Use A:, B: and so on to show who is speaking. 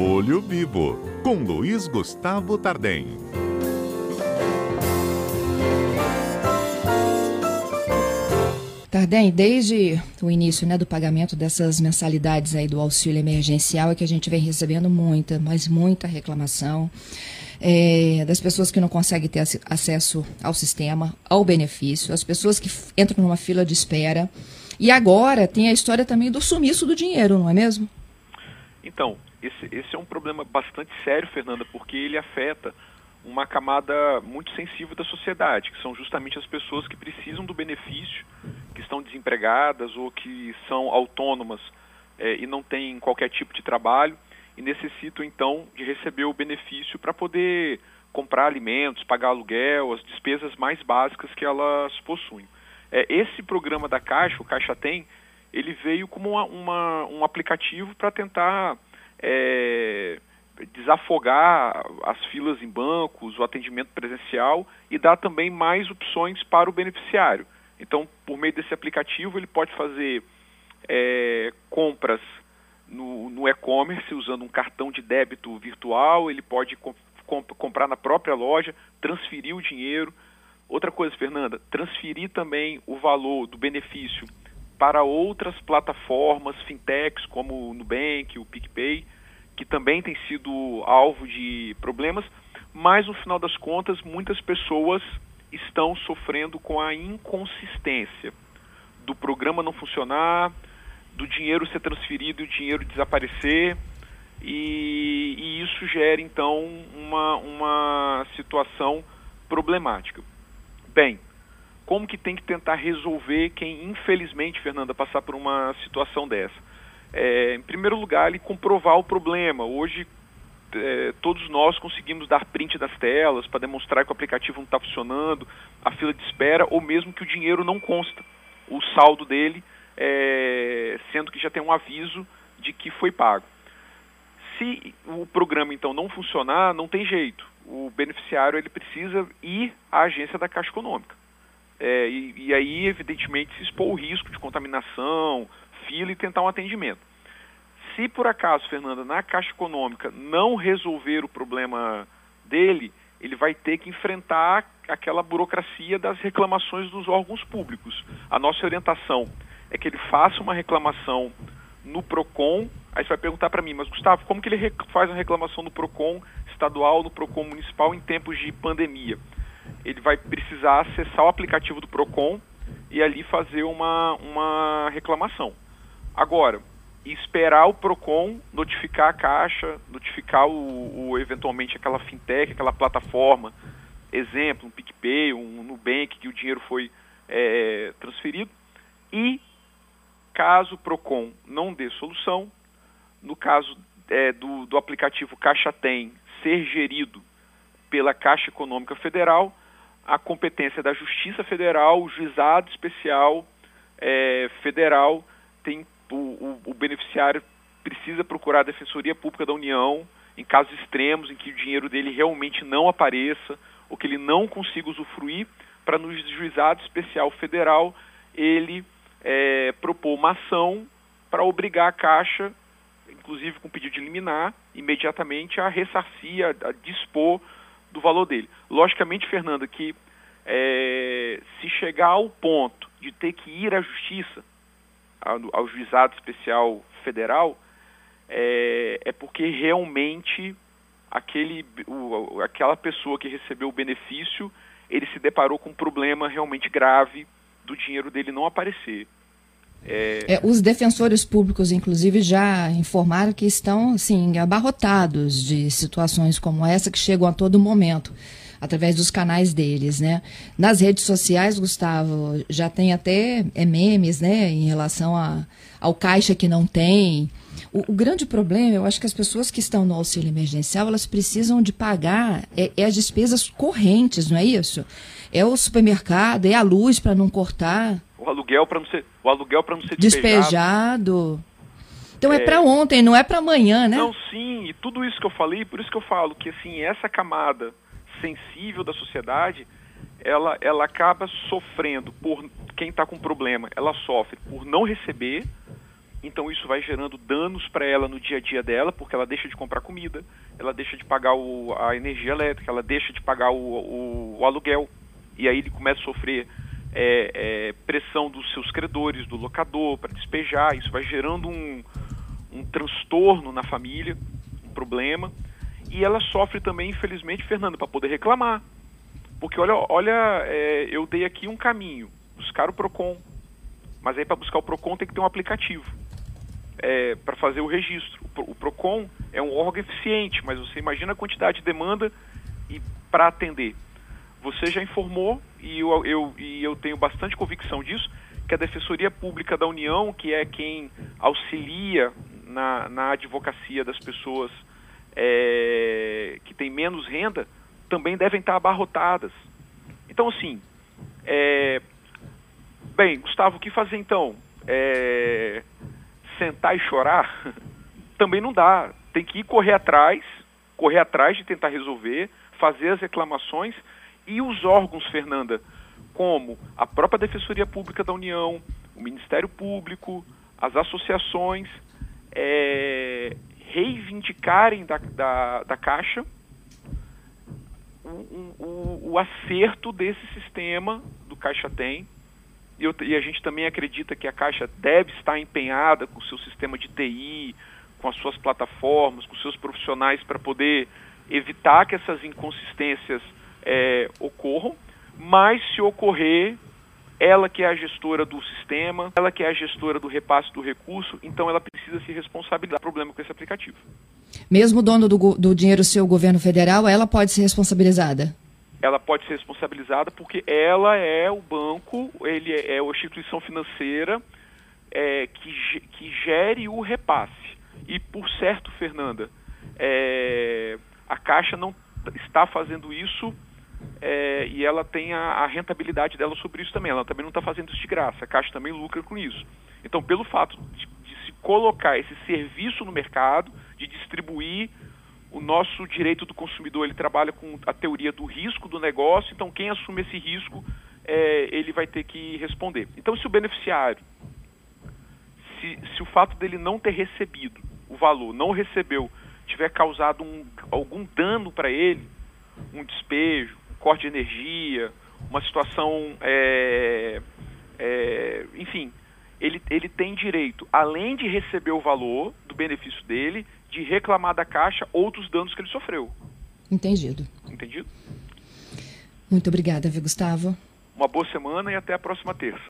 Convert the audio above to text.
A: Olho Vivo, com Luiz Gustavo Tardem.
B: Tardem, desde o início né, do pagamento dessas mensalidades aí do auxílio emergencial é que a gente vem recebendo muita, mas muita reclamação é, das pessoas que não conseguem ter acesso ao sistema, ao benefício, as pessoas que entram numa fila de espera. E agora tem a história também do sumiço do dinheiro, não é mesmo?
C: Então, esse, esse é um problema bastante sério, Fernanda, porque ele afeta uma camada muito sensível da sociedade, que são justamente as pessoas que precisam do benefício, que estão desempregadas ou que são autônomas é, e não têm qualquer tipo de trabalho e necessitam então de receber o benefício para poder comprar alimentos, pagar aluguel, as despesas mais básicas que elas possuem. É, esse programa da Caixa, o Caixa Tem, ele veio como uma, uma um aplicativo para tentar é, desafogar as filas em bancos, o atendimento presencial e dar também mais opções para o beneficiário. Então, por meio desse aplicativo, ele pode fazer é, compras no, no e-commerce usando um cartão de débito virtual, ele pode comp comprar na própria loja, transferir o dinheiro. Outra coisa, Fernanda, transferir também o valor do benefício para outras plataformas fintechs como o Nubank, o PicPay, que também tem sido alvo de problemas, mas no final das contas muitas pessoas estão sofrendo com a inconsistência do programa não funcionar, do dinheiro ser transferido e o dinheiro desaparecer, e, e isso gera então uma, uma situação problemática. Bem, como que tem que tentar resolver quem, infelizmente, Fernanda, passar por uma situação dessa? É, em primeiro lugar, ele comprovar o problema. Hoje, é, todos nós conseguimos dar print das telas para demonstrar que o aplicativo não está funcionando, a fila de espera, ou mesmo que o dinheiro não consta, o saldo dele é, sendo que já tem um aviso de que foi pago. Se o programa então não funcionar, não tem jeito. O beneficiário ele precisa ir à agência da Caixa Econômica. É, e, e, aí, evidentemente, se expor o risco de contaminação, fila e tentar um atendimento. Se por acaso, Fernanda, na Caixa Econômica não resolver o problema dele, ele vai ter que enfrentar aquela burocracia das reclamações dos órgãos públicos. A nossa orientação é que ele faça uma reclamação no PROCON. Aí você vai perguntar para mim, mas Gustavo, como que ele faz uma reclamação no PROCON estadual, no PROCON municipal em tempos de pandemia? Ele vai precisar acessar o aplicativo do PROCON e ali fazer uma, uma reclamação. Agora, esperar o PROCON notificar a Caixa, notificar o, o, eventualmente aquela fintech, aquela plataforma, exemplo, um PicPay, um Nubank, que o dinheiro foi é, transferido, e Caso o PROCON não dê solução, no caso é, do, do aplicativo Caixa Tem ser gerido pela Caixa Econômica Federal, a competência da Justiça Federal, o Juizado Especial é, Federal, tem o, o, o, beneficiário precisa procurar a Defensoria Pública da União em casos extremos em que o dinheiro dele realmente não apareça ou que ele não consiga usufruir, para no Juizado Especial Federal ele é, propor uma ação para obrigar a Caixa, inclusive com pedido de liminar, imediatamente a ressarcir, a, a dispor do valor dele. Logicamente, Fernanda, que é, se chegar ao ponto de ter que ir à Justiça, ao, ao Juizado Especial Federal, é, é porque realmente aquele, o, aquela pessoa que recebeu o benefício, ele se deparou com um problema realmente grave do dinheiro dele não aparecer.
B: É... É, os defensores públicos, inclusive, já informaram que estão assim, abarrotados de situações como essa que chegam a todo momento, através dos canais deles. Né? Nas redes sociais, Gustavo, já tem até é, memes né, em relação a, ao caixa que não tem. O, o, grande problema, eu acho que as pessoas que estão no auxílio emergencial, elas precisam de pagar é, é as despesas correntes, não é isso? É o supermercado, é a luz para não cortar.
C: O aluguel para não ser, o aluguel para não ser
B: despejado. despejado. Então é, é para ontem, não é para amanhã, né?
C: Não, sim, e tudo isso que eu falei, por isso que eu falo que assim, essa camada sensível da sociedade, ela, ela acaba sofrendo por quem está com problema, ela sofre por não receber Então isso vai gerando danos para ela no dia a dia dela, porque ela deixa de comprar comida, ela deixa de pagar o, a energia elétrica, ela deixa de pagar o, o, o aluguel. E aí ele começa a sofrer é, é, pressão dos seus credores, do locador, para despejar. Isso vai gerando um, um transtorno na família, um problema. E ela sofre também, infelizmente, Fernando, para poder reclamar. Porque olha, olha é, eu dei aqui um caminho, buscar o PROCON. Mas aí para buscar o PROCON tem que ter um aplicativo é, para fazer o registro. O PROCON é um órgão eficiente, mas você imagina a quantidade de demanda e para atender. Você já informou, e eu, eu, e eu tenho bastante convicção disso, que a Defensoria Pública da União, que é quem auxilia na, na advocacia das pessoas é, que têm menos renda, também devem estar abarrotadas. Então, assim, é, bem, Gustavo, o que fazer então? É, sentar e chorar, também não dá. Tem que ir correr atrás, correr atrás de tentar resolver, fazer as reclamações e os órgãos, Fernanda, como a própria Defensoria Pública da União, o Ministério Público, as associações, é, reivindicarem da, da, da Caixa o, o, o acerto desse sistema do Caixa Tem, eu, e, a gente também acredita que a Caixa deve estar empenhada com o seu sistema de TI, com as suas plataformas, com seus profissionais para poder evitar que essas inconsistências é, ocorram, mas se ocorrer, ela que é a gestora do sistema, ela que é a gestora do repasse do recurso, então ela precisa se responsabilizar do problema com esse aplicativo.
B: Mesmo dono do, do dinheiro seu, governo federal, ela pode ser responsabilizada?
C: Ela pode ser responsabilizada porque ela é o banco, ele é, é a instituição financeira é, que, que gere o repasse. E por certo, Fernanda, é, a Caixa não está fazendo isso é, e ela tem a, a, rentabilidade dela sobre isso também. Ela também não está fazendo isso de graça. A Caixa também lucra com isso. Então, pelo fato de, de se colocar esse serviço no mercado, de distribuir o nosso direito do consumidor ele trabalha com a teoria do risco do negócio, então quem assume esse risco é, ele vai ter que responder. Então se o beneficiário, se, se o fato dele não ter recebido o valor, não recebeu, tiver causado um, algum dano para ele, um despejo, um corte de energia, uma situação, é, é, enfim, ele, ele tem direito, além de receber o valor benefício dele, de reclamar da Caixa outros danos que ele sofreu.
B: Entendido.
C: Entendido?
B: Muito obrigada, viu, Gustavo?
C: Uma boa semana e até a próxima terça.